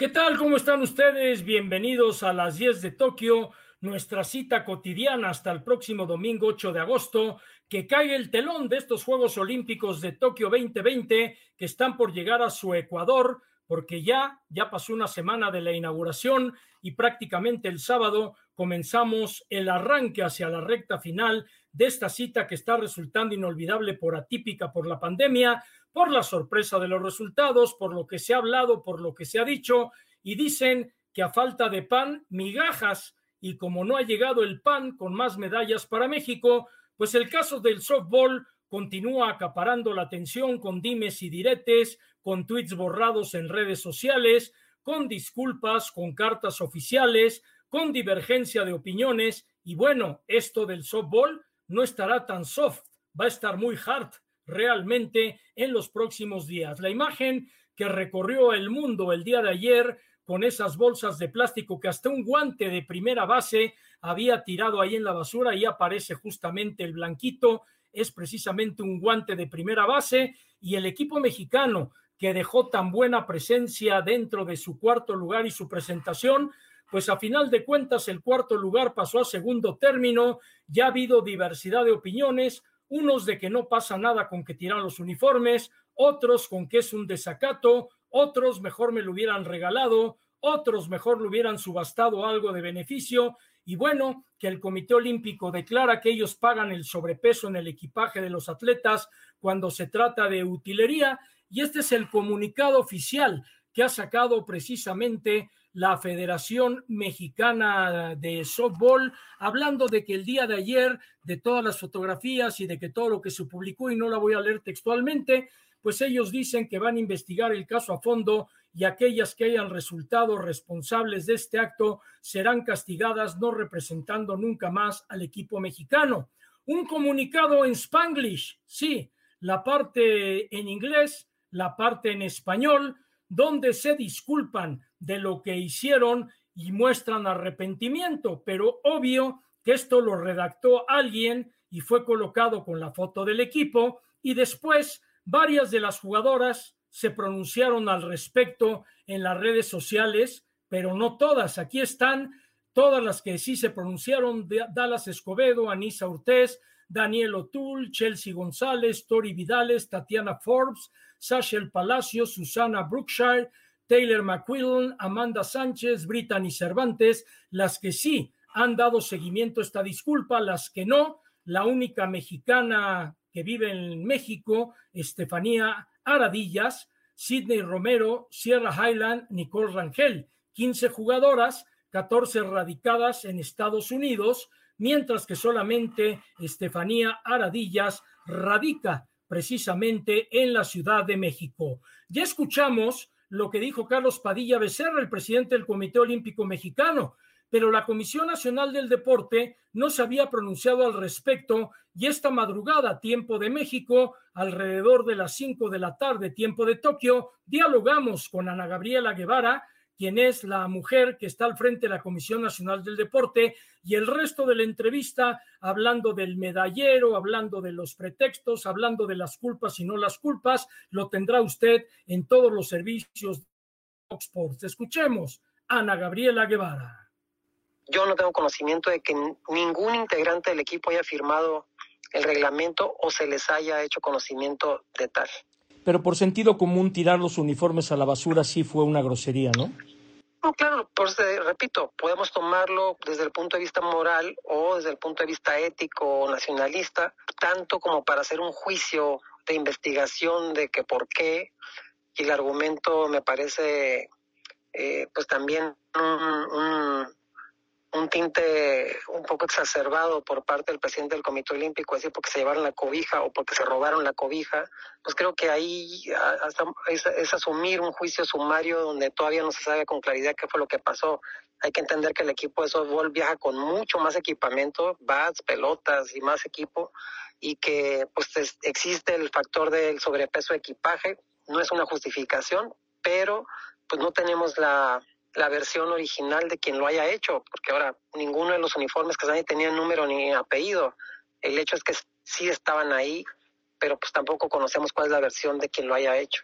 ¿Qué tal? ¿Cómo están ustedes? Bienvenidos a las 10 de Tokio, nuestra cita cotidiana hasta el próximo domingo 8 de agosto, que cae el telón de estos Juegos Olímpicos de Tokio 2020 que están por llegar a su Ecuador, porque ya, ya pasó una semana de la inauguración y prácticamente el sábado comenzamos el arranque hacia la recta final de esta cita que está resultando inolvidable por atípica por la pandemia, por la sorpresa de los resultados, por lo que se ha hablado, por lo que se ha dicho, y dicen que a falta de pan, migajas, y como no ha llegado el pan con más medallas para México, pues el caso del softball continúa acaparando la atención con dimes y diretes, con tweets borrados en redes sociales, con disculpas, con cartas oficiales, con divergencia de opiniones, y bueno, esto del softball no estará tan soft, va a estar muy hard realmente en los próximos días. La imagen que recorrió el mundo el día de ayer con esas bolsas de plástico que hasta un guante de primera base había tirado ahí en la basura y aparece justamente el blanquito, es precisamente un guante de primera base y el equipo mexicano que dejó tan buena presencia dentro de su cuarto lugar y su presentación, pues a final de cuentas el cuarto lugar pasó a segundo término, ya ha habido diversidad de opiniones, unos de que no pasa nada con que tiran los uniformes, otros con que es un desacato, otros mejor me lo hubieran regalado, otros mejor lo hubieran subastado algo de beneficio, y bueno, que el Comité Olímpico declara que ellos pagan el sobrepeso en el equipaje de los atletas cuando se trata de utilería, y este es el comunicado oficial que ha sacado precisamente la Federación Mexicana de Softball, hablando de que el día de ayer, de todas las fotografías y de que todo lo que se publicó, y no la voy a leer textualmente, pues ellos dicen que van a investigar el caso a fondo y aquellas que hayan resultado responsables de este acto serán castigadas no representando nunca más al equipo mexicano. Un comunicado en spanglish, sí, la parte en inglés, la parte en español, donde se disculpan de lo que hicieron y muestran arrepentimiento, pero obvio que esto lo redactó alguien y fue colocado con la foto del equipo y después varias de las jugadoras se pronunciaron al respecto en las redes sociales, pero no todas. Aquí están todas las que sí se pronunciaron, Dallas Escobedo, Anisa Ortiz, Daniel O'Toole, Chelsea González, Tori Vidales, Tatiana Forbes, Sasha El Palacio, Susana Brookshire, Taylor McQuillan, Amanda Sánchez, Brittany Cervantes, las que sí han dado seguimiento a esta disculpa, las que no, la única mexicana que vive en México, Estefanía Aradillas, Sidney Romero, Sierra Highland, Nicole Rangel, 15 jugadoras, 14 radicadas en Estados Unidos, mientras que solamente Estefanía Aradillas radica precisamente en la Ciudad de México. Ya escuchamos lo que dijo Carlos Padilla Becerra, el presidente del Comité Olímpico Mexicano, pero la Comisión Nacional del Deporte no se había pronunciado al respecto y esta madrugada, tiempo de México, alrededor de las 5 de la tarde, tiempo de Tokio, dialogamos con Ana Gabriela Guevara, quien es la mujer que está al frente de la Comisión Nacional del Deporte, y el resto de la entrevista hablando del medallero, hablando de los pretextos, hablando de las culpas y no las culpas, lo tendrá usted en todos los servicios de Sports. Escuchemos, Ana Gabriela Guevara yo no tengo conocimiento de que ningún integrante del equipo haya firmado el reglamento o se les haya hecho conocimiento de tal. Pero por sentido común, tirar los uniformes a la basura sí fue una grosería, ¿no? No, claro, pues repito, podemos tomarlo desde el punto de vista moral o desde el punto de vista ético o nacionalista, tanto como para hacer un juicio de investigación de que por qué, y el argumento me parece eh, pues también un tinte un poco exacerbado por parte del presidente del Comité Olímpico, así porque se llevaron la cobija o porque se robaron la cobija, pues creo que ahí es, asumir un juicio sumario donde todavía no se sabe con claridad qué fue lo que pasó. Hay que entender que el equipo de softball viaja con mucho más equipamiento, bats, pelotas y más equipo, y que pues existe el factor del sobrepeso de equipaje. No es una justificación, pero pues no tenemos la la versión original de quien lo haya hecho, porque ahora ninguno de los uniformes que nadie tenía número ni apellido. El hecho es que sí estaban ahí, pero pues tampoco conocemos cuál es la versión de quien lo haya hecho.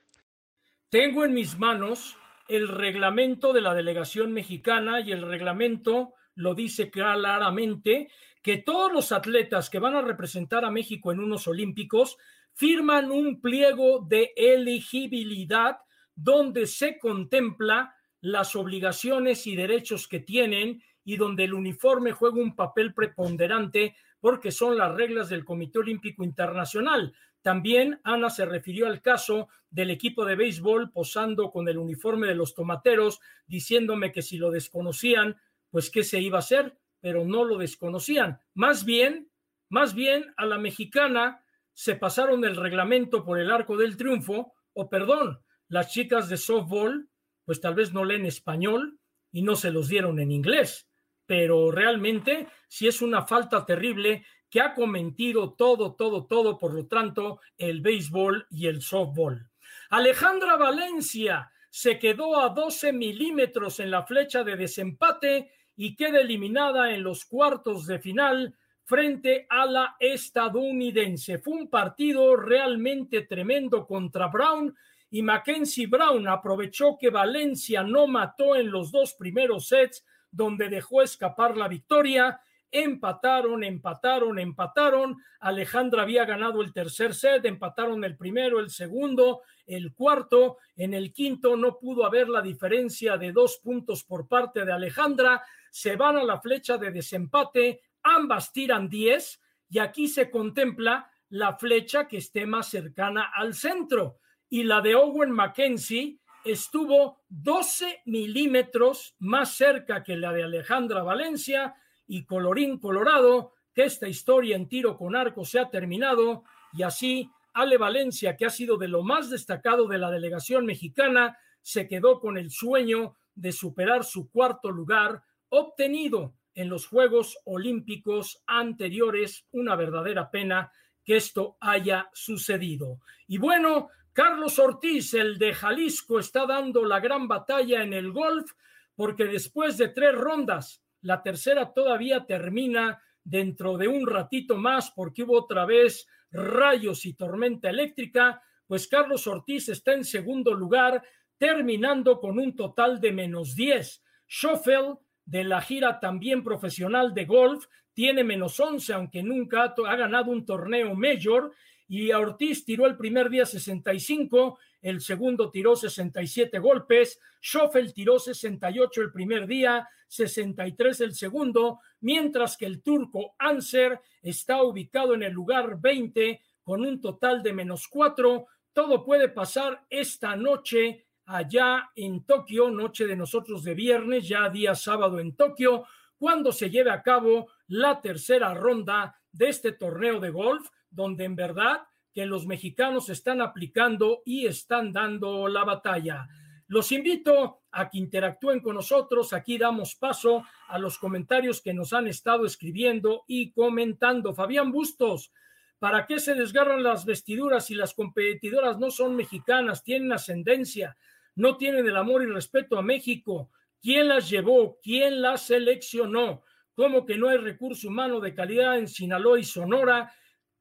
Tengo en mis manos el reglamento de la delegación mexicana y el reglamento lo dice claramente que todos los atletas que van a representar a México en unos Olímpicos firman un pliego de elegibilidad donde se contempla las obligaciones y derechos que tienen y donde el uniforme juega un papel preponderante porque son las reglas del Comité Olímpico Internacional. También Ana se refirió al caso del equipo de béisbol posando con el uniforme de los tomateros, diciéndome que si lo desconocían, pues qué se iba a hacer, pero no lo desconocían. Más bien, más bien a la mexicana se pasaron el reglamento por el arco del triunfo, o perdón, las chicas de softball, pues tal vez no leen español y no se los dieron en inglés pero realmente sí es una falta terrible que ha cometido todo, todo, todo, por lo tanto, el béisbol y el softball. Alejandra Valencia se quedó a 12 milímetros en la flecha de desempate y queda eliminada en los cuartos de final frente a la estadounidense. Fue un partido realmente tremendo contra Brown y Mackenzie Brown aprovechó que Valencia no mató en los dos primeros sets donde dejó escapar la victoria. Empataron, empataron, empataron. Alejandra había ganado el tercer set, empataron el primero, el segundo, el cuarto. En el quinto no pudo haber la diferencia de dos puntos por parte de Alejandra. Se van a la flecha de desempate. Ambas tiran diez y aquí se contempla la flecha que esté más cercana al centro. Y la de Owen Mackenzie estuvo 12 milímetros más cerca que la de Alejandra Valencia y colorín colorado que esta historia en tiro con arco se ha terminado y así Ale Valencia, que ha sido de lo más destacado de la delegación mexicana, se quedó con el sueño de superar su cuarto lugar obtenido en los Juegos Olímpicos anteriores. Una verdadera pena que esto haya sucedido. Y bueno, Carlos Ortiz, el de Jalisco, está dando la gran batalla en el golf porque después de tres rondas, la tercera todavía termina dentro de un ratito más porque hubo otra vez rayos y tormenta eléctrica, pues Carlos Ortiz está en segundo lugar, terminando con un total de menos 10. Schoffel, de la gira también profesional de golf, tiene menos 11, aunque nunca ha ganado un torneo mayor y Ortiz tiró el primer día 65, el segundo tiró 67 golpes, Schoffel tiró 68 el primer día, 63 el segundo, mientras que el turco Anser está ubicado en el lugar 20 con un total de menos 4. Todo puede pasar esta noche allá en Tokio, noche de nosotros de viernes, ya día sábado en Tokio, cuando se lleve a cabo la tercera ronda de este torneo de golf donde en verdad que los mexicanos están aplicando y están dando la batalla. Los invito a que interactúen con nosotros. Aquí damos paso a los comentarios que nos han estado escribiendo y comentando. Fabián Bustos, ¿para qué se desgarran las vestiduras si las competidoras no son mexicanas, tienen ascendencia, no tienen el amor y respeto a México? ¿Quién las llevó? ¿Quién las seleccionó? ¿Cómo que no hay recurso humano de calidad en Sinaloa y Sonora?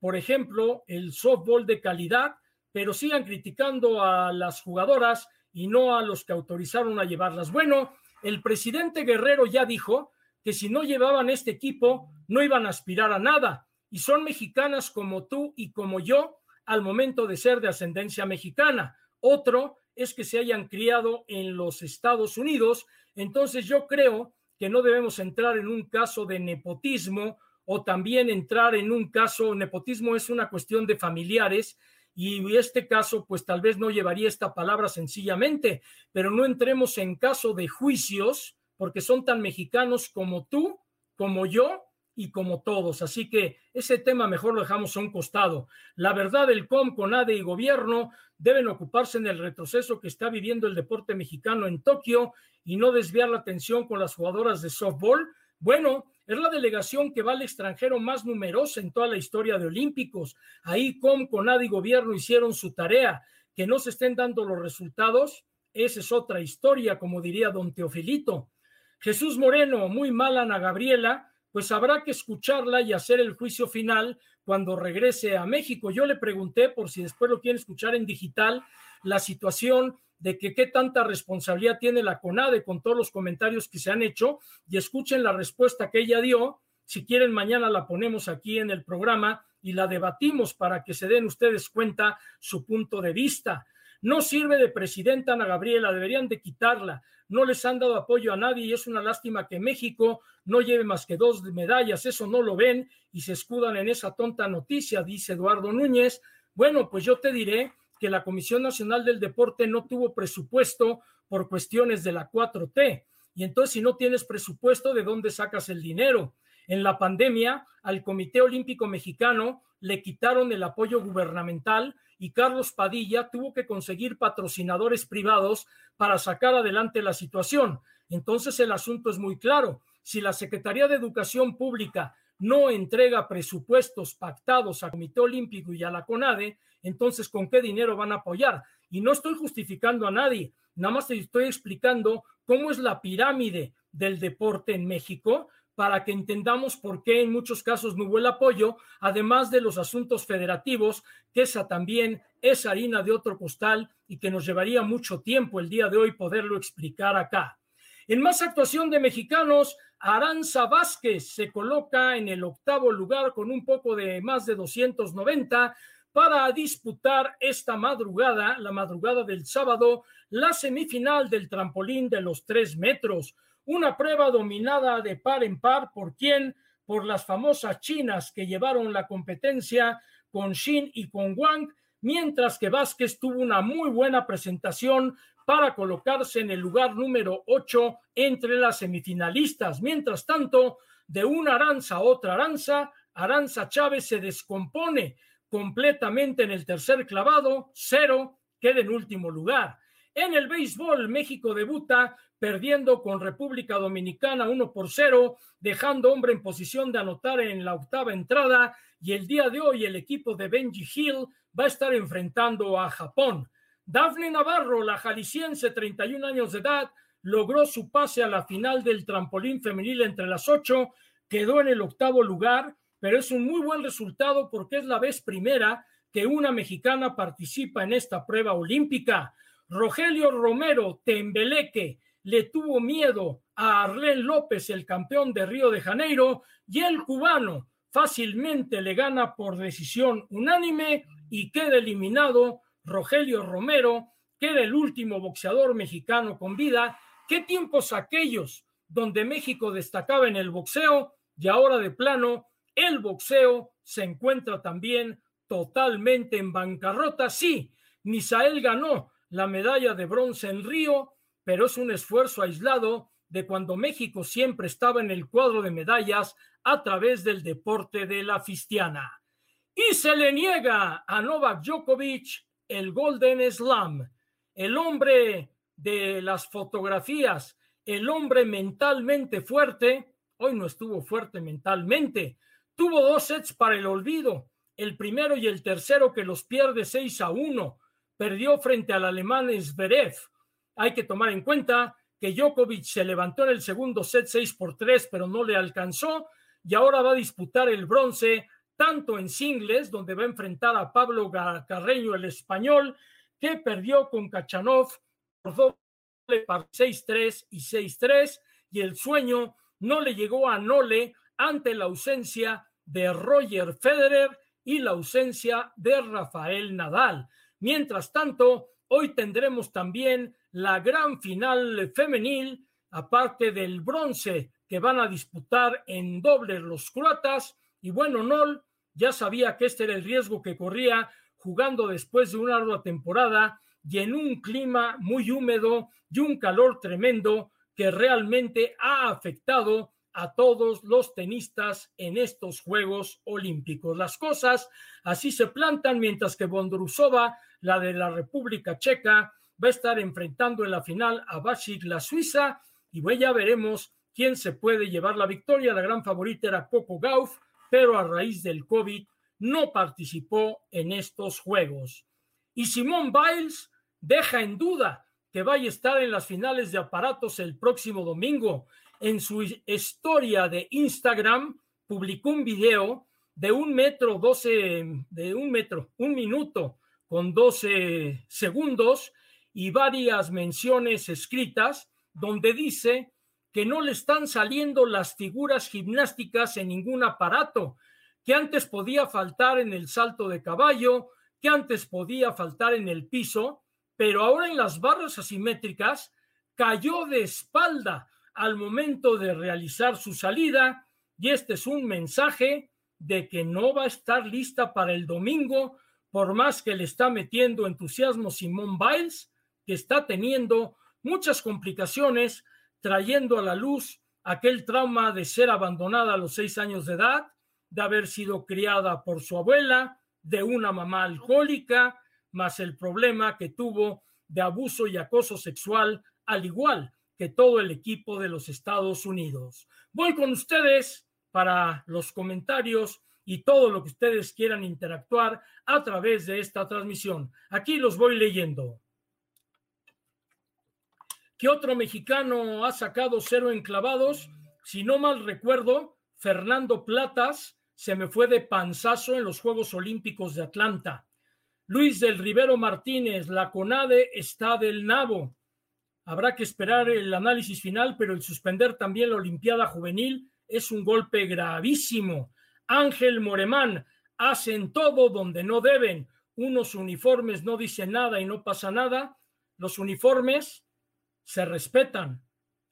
Por ejemplo, el softball de calidad, pero sigan criticando a las jugadoras y no a los que autorizaron a llevarlas. Bueno, el presidente Guerrero ya dijo que si no llevaban este equipo, no iban a aspirar a nada. Y son mexicanas como tú y como yo al momento de ser de ascendencia mexicana. Otro es que se hayan criado en los Estados Unidos. Entonces yo creo que no debemos entrar en un caso de nepotismo o también entrar en un caso, nepotismo es una cuestión de familiares y este caso pues tal vez no llevaría esta palabra sencillamente, pero no entremos en caso de juicios porque son tan mexicanos como tú, como yo y como todos. Así que ese tema mejor lo dejamos a un costado. La verdad, el COM, CONADE y gobierno deben ocuparse en el retroceso que está viviendo el deporte mexicano en Tokio y no desviar la atención con las jugadoras de softball. Bueno, es la delegación que va al extranjero más numerosa en toda la historia de Olímpicos. Ahí con CONAD y gobierno hicieron su tarea. Que no se estén dando los resultados, esa es otra historia, como diría don Teofilito. Jesús Moreno, muy mal Ana Gabriela, pues habrá que escucharla y hacer el juicio final cuando regrese a México. Yo le pregunté por si después lo quieren escuchar en digital, la situación de que qué tanta responsabilidad tiene la CONADE con todos los comentarios que se han hecho y escuchen la respuesta que ella dio. Si quieren, mañana la ponemos aquí en el programa y la debatimos para que se den ustedes cuenta su punto de vista. No sirve de presidenta Ana Gabriela, deberían de quitarla. No les han dado apoyo a nadie y es una lástima que México no lleve más que dos medallas. Eso no lo ven y se escudan en esa tonta noticia, dice Eduardo Núñez. Bueno, pues yo te diré que la Comisión Nacional del Deporte no tuvo presupuesto por cuestiones de la 4T. Y entonces, si no tienes presupuesto, ¿de dónde sacas el dinero? En la pandemia, al Comité Olímpico Mexicano le quitaron el apoyo gubernamental y Carlos Padilla tuvo que conseguir patrocinadores privados para sacar adelante la situación. Entonces el asunto es muy claro. Si la Secretaría de Educación Pública no entrega presupuestos pactados al Comité Olímpico y a la CONADE, entonces ¿con qué dinero van a apoyar? Y no estoy justificando a nadie, nada más te estoy explicando cómo es la pirámide del deporte en México para que entendamos por qué en muchos casos no hubo el apoyo, además de los asuntos federativos, que esa también es harina de otro costal y que nos llevaría mucho tiempo el día de hoy poderlo explicar acá. En más actuación de mexicanos, Aranza Vázquez se coloca en el octavo lugar con un poco de más de 290 para disputar esta madrugada, la madrugada del sábado, la semifinal del trampolín de los tres metros. Una prueba dominada de par en par por quién, por las famosas chinas que llevaron la competencia con Xin y con Wang, mientras que Vázquez tuvo una muy buena presentación para colocarse en el lugar número 8 entre las semifinalistas. Mientras tanto, de una aranza a otra aranza, Aranza Chávez se descompone completamente en el tercer clavado, cero, queda en último lugar. En el béisbol, México debuta perdiendo con República Dominicana 1 por 0, dejando hombre en posición de anotar en la octava entrada y el día de hoy el equipo de Benji Hill va a estar enfrentando a Japón. Daphne Navarro, la jalisciense, 31 años de edad, logró su pase a la final del trampolín femenil entre las ocho, quedó en el octavo lugar, pero es un muy buen resultado porque es la vez primera que una mexicana participa en esta prueba olímpica. Rogelio Romero Tembeleque le tuvo miedo a Arlen López, el campeón de Río de Janeiro, y el cubano fácilmente le gana por decisión unánime y queda eliminado Rogelio Romero, que era el último boxeador mexicano con vida. ¿Qué tiempos aquellos donde México destacaba en el boxeo y ahora de plano el boxeo se encuentra también totalmente en bancarrota? Sí, Misael ganó la medalla de bronce en Río, pero es un esfuerzo aislado de cuando México siempre estaba en el cuadro de medallas a través del deporte de la fistiana. Y se le niega a Novak Djokovic el Golden Slam, el hombre de las fotografías, el hombre mentalmente fuerte, hoy no estuvo fuerte mentalmente, tuvo dos sets para el olvido, el primero y el tercero que los pierde 6 a 1, perdió frente al alemán Zverev. Hay que tomar en cuenta que Djokovic se levantó en el segundo set 6 por 3, pero no le alcanzó y ahora va a disputar el bronce tanto en singles, donde va a enfrentar a Pablo Carreño, el español, que perdió con Kachanov por doble 6-3 y 6-3, y el sueño no le llegó a Nole ante la ausencia de Roger Federer y la ausencia de Rafael Nadal. Mientras tanto, hoy tendremos también la gran final femenil, aparte del bronce que van a disputar en doble los croatas. Y bueno, Nol ya sabía que este era el riesgo que corría jugando después de una ardua temporada y en un clima muy húmedo y un calor tremendo que realmente ha afectado a todos los tenistas en estos Juegos Olímpicos. Las cosas así se plantan mientras que Bondrusova, la de la República Checa, va a estar enfrentando en la final a Bashik, la Suiza, y ya veremos quién se puede llevar la victoria. La gran favorita era Coco Gauff, pero a raíz del COVID no participó en estos Juegos. Y Simón Biles deja en duda que vaya a estar en las finales de aparatos el próximo domingo en su historia de Instagram publicó un video de un metro doce, de un metro, un minuto con doce segundos, y varias menciones escritas donde dice que no le están saliendo las figuras gimnásticas en ningún aparato, que antes podía faltar en el salto de caballo, que antes podía faltar en el piso, pero ahora en las barras asimétricas cayó de espalda al momento de realizar su salida y este es un mensaje de que no va a estar lista para el domingo, por más que le está metiendo entusiasmo Simón Biles, que está teniendo muchas complicaciones, trayendo a la luz aquel trauma de ser abandonada a los seis años de edad, de haber sido criada por su abuela, de una mamá alcohólica, más el problema que tuvo de abuso y acoso sexual, al igual que todo el equipo de los Estados Unidos. Voy con ustedes para los comentarios y todo lo que ustedes quieran interactuar a través de esta transmisión. Aquí los voy leyendo. ¿Qué otro mexicano ha sacado cero enclavados? Si no mal recuerdo, Fernando Platas se me fue de panzazo en los Juegos Olímpicos de Atlanta. Luis del Rivero Martínez, la CONADE está del nabo. Habrá que esperar el análisis final, pero el suspender también la Olimpiada Juvenil es un golpe gravísimo. Ángel Moremán, hacen todo donde no deben. Unos uniformes no dicen nada y no pasa nada. Los uniformes se respetan.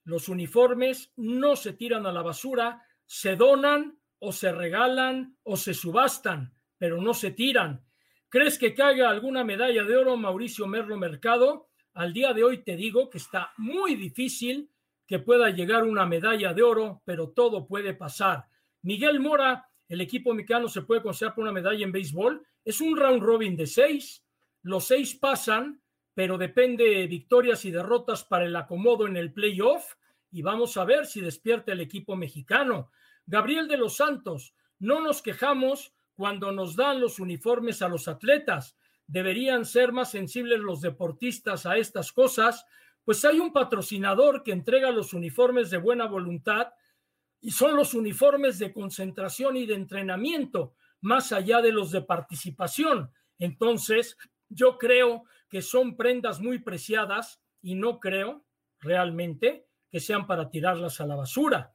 Los uniformes no se tiran a la basura, se donan o se regalan o se subastan, pero no se tiran. ¿Crees que caiga alguna medalla de oro Mauricio Merlo Mercado? Al día de hoy te digo que está muy difícil que pueda llegar una medalla de oro, pero todo puede pasar. Miguel Mora, el equipo mexicano se puede considerar por una medalla en béisbol. Es un round robin de seis. Los seis pasan, pero depende de victorias y derrotas para el acomodo en el playoff. Y vamos a ver si despierta el equipo mexicano. Gabriel de los Santos, no nos quejamos cuando nos dan los uniformes a los atletas. Deberían ser más sensibles los deportistas a estas cosas pues hay un patrocinador que entrega los uniformes de buena voluntad y son los uniformes de concentración y de entrenamiento, más allá de los de participación. Entonces, yo creo que son prendas muy preciadas y no creo realmente que sean para tirarlas a la basura.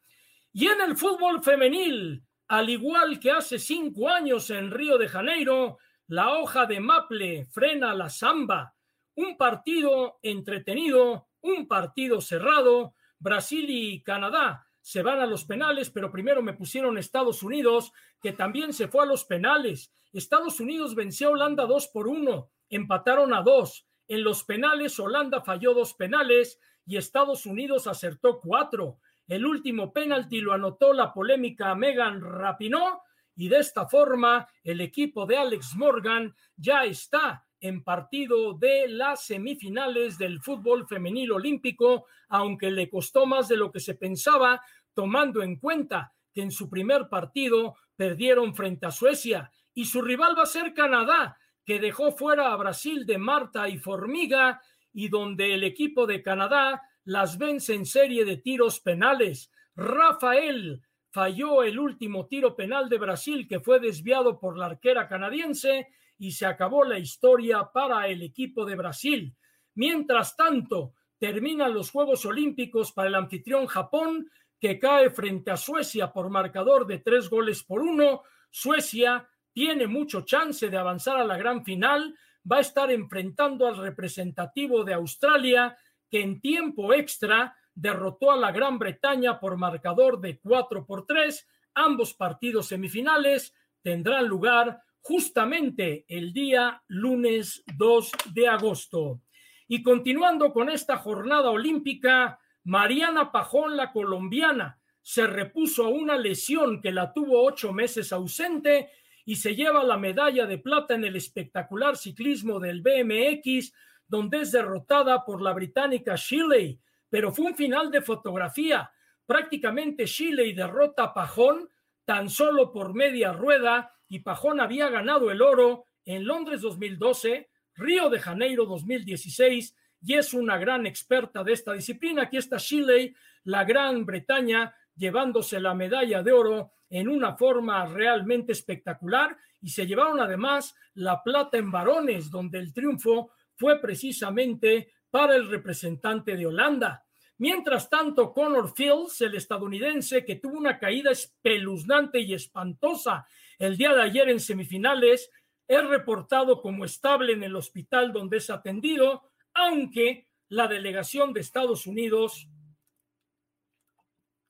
Y en el fútbol femenil, al igual que hace cinco años en Río de Janeiro, la hoja de Maple frena la samba un partido entretenido, un partido cerrado. Brasil y Canadá se van a los penales, pero primero me pusieron Estados Unidos, que también se fue a los penales. Estados Unidos venció a Holanda dos por uno, empataron a dos. En los penales, Holanda falló dos penales y Estados Unidos acertó cuatro. El último penalti lo anotó la polémica Megan Rapinoe y de esta forma el equipo de Alex Morgan ya está en partido de las semifinales del fútbol femenil olímpico, aunque le costó más de lo que se pensaba, tomando en cuenta que en su primer partido perdieron frente a Suecia y su rival va a ser Canadá, que dejó fuera a Brasil de Marta y Formiga y donde el equipo de Canadá las vence en serie de tiros penales. Rafael falló el último tiro penal de Brasil que fue desviado por la arquera canadiense y se acabó la historia para el equipo de Brasil. Mientras tanto, terminan los Juegos Olímpicos para el anfitrión Japón, que cae frente a Suecia por marcador de tres goles por uno. Suecia tiene mucho chance de avanzar a la gran final. Va a estar enfrentando al representativo de Australia, que en tiempo extra derrotó a la Gran Bretaña por marcador de cuatro por tres. Ambos partidos semifinales tendrán lugar justamente el día lunes 2 de agosto. Y continuando con esta jornada olímpica, Mariana Pajón, la colombiana, se repuso a una lesión que la tuvo ocho meses ausente y se lleva la medalla de plata en el espectacular ciclismo del BMX, donde es derrotada por la británica Shirley. Pero fue un final de fotografía. Prácticamente Shirley derrota a Pajón tan solo por media rueda y Pajón había ganado el oro en Londres 2012, Río de Janeiro 2016 y es una gran experta de esta disciplina. Aquí está Shirley, la Gran Bretaña, llevándose la medalla de oro en una forma realmente espectacular y se llevaron además la plata en varones, donde el triunfo fue precisamente para el representante de Holanda. Mientras tanto, Connor Fields, el estadounidense que tuvo una caída espeluznante y espantosa el día de ayer en semifinales, es reportado como estable en el hospital donde es atendido, aunque la delegación de Estados Unidos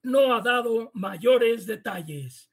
no ha dado mayores detalles.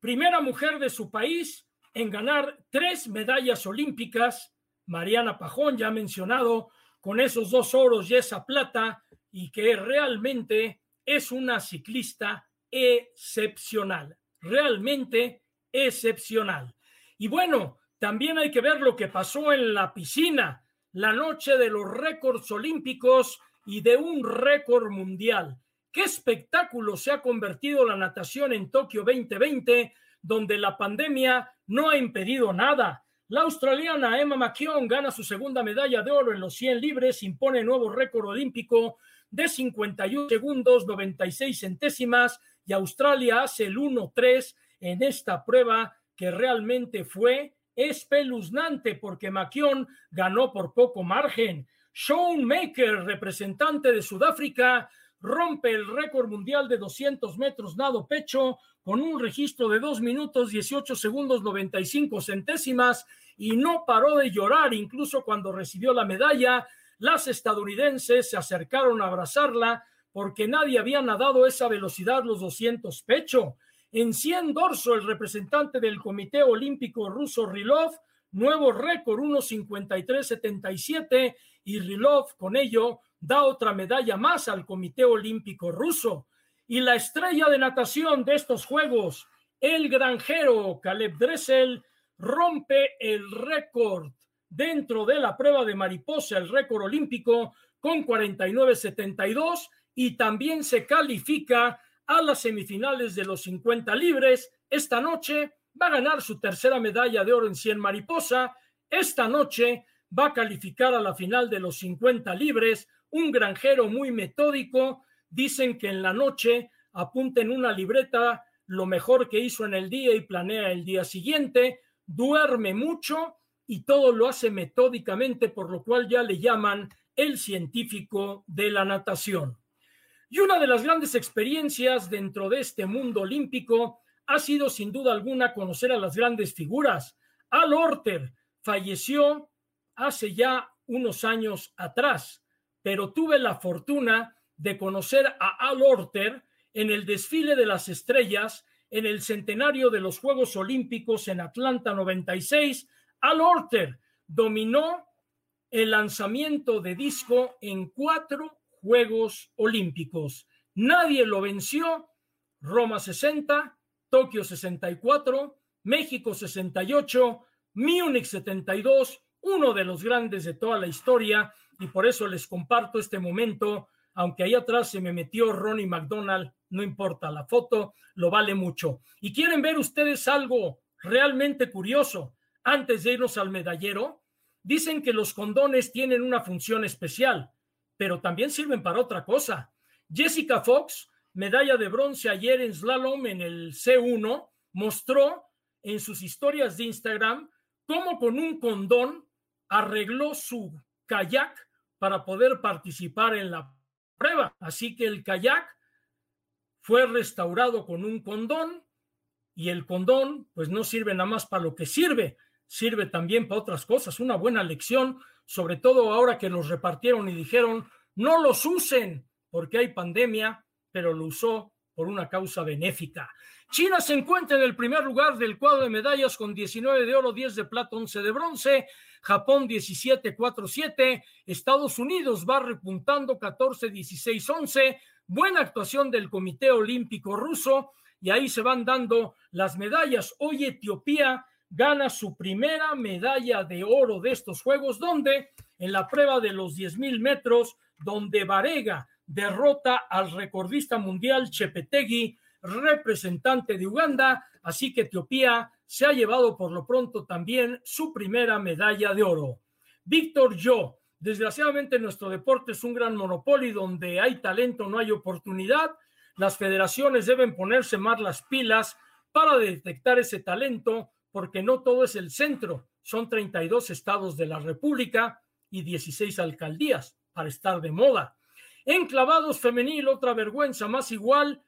Primera mujer de su país en ganar tres medallas olímpicas, Mariana Pajón, ya mencionado, con esos dos oros y esa plata, y que realmente es una ciclista excepcional, realmente excepcional. Y bueno, también hay que ver lo que pasó en la piscina, la noche de los récords olímpicos y de un récord mundial. ¿Qué espectáculo se ha convertido la natación en Tokio 2020, donde la pandemia no ha impedido nada? La australiana Emma McKeown gana su segunda medalla de oro en los 100 libres, impone nuevo récord olímpico de 51 segundos 96 centésimas y Australia hace el 1-3 en esta prueba que realmente fue espeluznante porque McKeown ganó por poco margen. Sean Maker, representante de Sudáfrica, rompe el récord mundial de 200 metros nado pecho con un registro de 2 minutos 18 segundos 95 centésimas y no paró de llorar incluso cuando recibió la medalla. Las estadounidenses se acercaron a abrazarla porque nadie había nadado esa velocidad los 200 pecho. En 100 dorso, el representante del Comité Olímpico ruso Rilov, nuevo récord 1.53.77 y Rilov con ello da otra medalla más al Comité Olímpico ruso. Y la estrella de natación de estos Juegos, el granjero Caleb Dressel, rompe el récord dentro de la prueba de mariposa, el récord olímpico, con 49.72 y también se califica a las semifinales de los 50 libres. Esta noche va a ganar su tercera medalla de oro en 100 mariposa. Esta noche va a calificar a la final de los 50 libres. Un granjero muy metódico. Dicen que en la noche apunta en una libreta lo mejor que hizo en el día y planea el día siguiente. Duerme mucho y todo lo hace metódicamente, por lo cual ya le llaman el científico de la natación. Y una de las grandes experiencias dentro de este mundo olímpico ha sido sin duda alguna conocer a las grandes figuras. Al Orter falleció hace ya unos años atrás, pero tuve la fortuna de conocer a Al Orter en el desfile de las estrellas en el centenario de los Juegos Olímpicos en Atlanta 96. Al Orter dominó el lanzamiento de disco en cuatro Juegos Olímpicos. Nadie lo venció. Roma 60, Tokio 64, México 68, Múnich 72, uno de los grandes de toda la historia y por eso les comparto este momento, aunque ahí atrás se me metió Ronnie McDonald, no importa, la foto lo vale mucho. ¿Y quieren ver ustedes algo realmente curioso antes de irnos al medallero? Dicen que los condones tienen una función especial pero también sirven para otra cosa. Jessica Fox, medalla de bronce ayer en slalom en el C1, mostró en sus historias de Instagram cómo con un condón arregló su kayak para poder participar en la prueba. Así que el kayak fue restaurado con un condón y el condón pues no sirve nada más para lo que sirve, sirve también para otras cosas. Una buena lección sobre todo ahora que los repartieron y dijeron, no los usen porque hay pandemia, pero lo usó por una causa benéfica. China se encuentra en el primer lugar del cuadro de medallas con 19 de oro, 10 de plata, 11 de bronce. Japón 17, 4, 7. Estados Unidos va repuntando 14, 16, 11. Buena actuación del Comité Olímpico Ruso y ahí se van dando las medallas. Hoy Etiopía gana su primera medalla de oro de estos Juegos, donde en la prueba de los 10.000 metros, donde Varega derrota al recordista mundial Chepetegi, representante de Uganda, así que Etiopía se ha llevado por lo pronto también su primera medalla de oro. Víctor Yo, desgraciadamente nuestro deporte es un gran monopolio donde hay talento, no hay oportunidad. Las federaciones deben ponerse más las pilas para detectar ese talento porque no todo es el centro, son 32 estados de la República y 16 alcaldías. para estar de moda. En clavados femenil, otra vergüenza, más igual,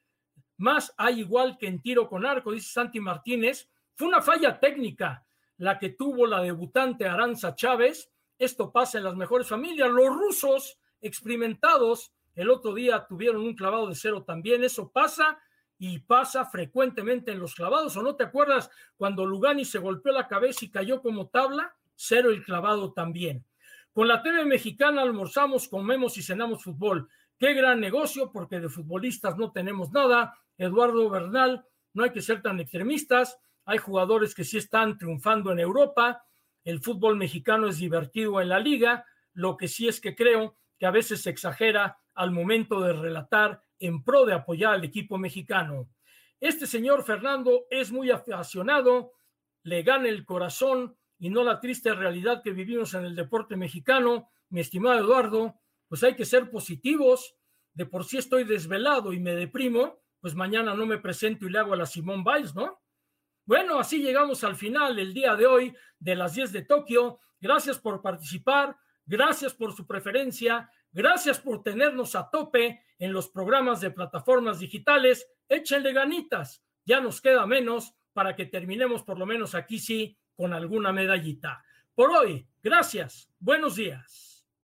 más hay igual que en tiro con arco, dice Santi Martínez. Fue una falla técnica la que tuvo la debutante Aranza Chávez. Esto pasa en las mejores familias. Los rusos experimentados el otro día tuvieron un clavado de cero también. Eso pasa y pasa frecuentemente en los clavados. ¿O no te acuerdas cuando Lugani se golpeó la cabeza y cayó como tabla? Cero el clavado también. Con la TV mexicana almorzamos, comemos y cenamos fútbol. Qué gran negocio, porque de futbolistas no tenemos nada. Eduardo Bernal, no hay que ser tan extremistas. Hay jugadores que sí están triunfando en Europa. El fútbol mexicano es divertido en la liga. Lo que sí es que creo que a veces se exagera al momento de relatar en pro de apoyar al equipo mexicano. Este señor Fernando es muy apasionado, le gana el corazón y no la triste realidad que vivimos en el deporte mexicano, mi estimado Eduardo, pues hay que ser positivos. De por sí estoy desvelado y me deprimo, pues mañana no me presento y le hago a la Simón Biles, ¿no? Bueno, así llegamos al final el día de hoy de las 10 de Tokio. Gracias por participar, gracias por su preferencia, gracias por tenernos a tope en los programas de plataformas digitales. Échenle ganitas, ya nos queda menos para que terminemos por lo menos aquí sí con alguna medallita. Por hoy, gracias. Buenos días.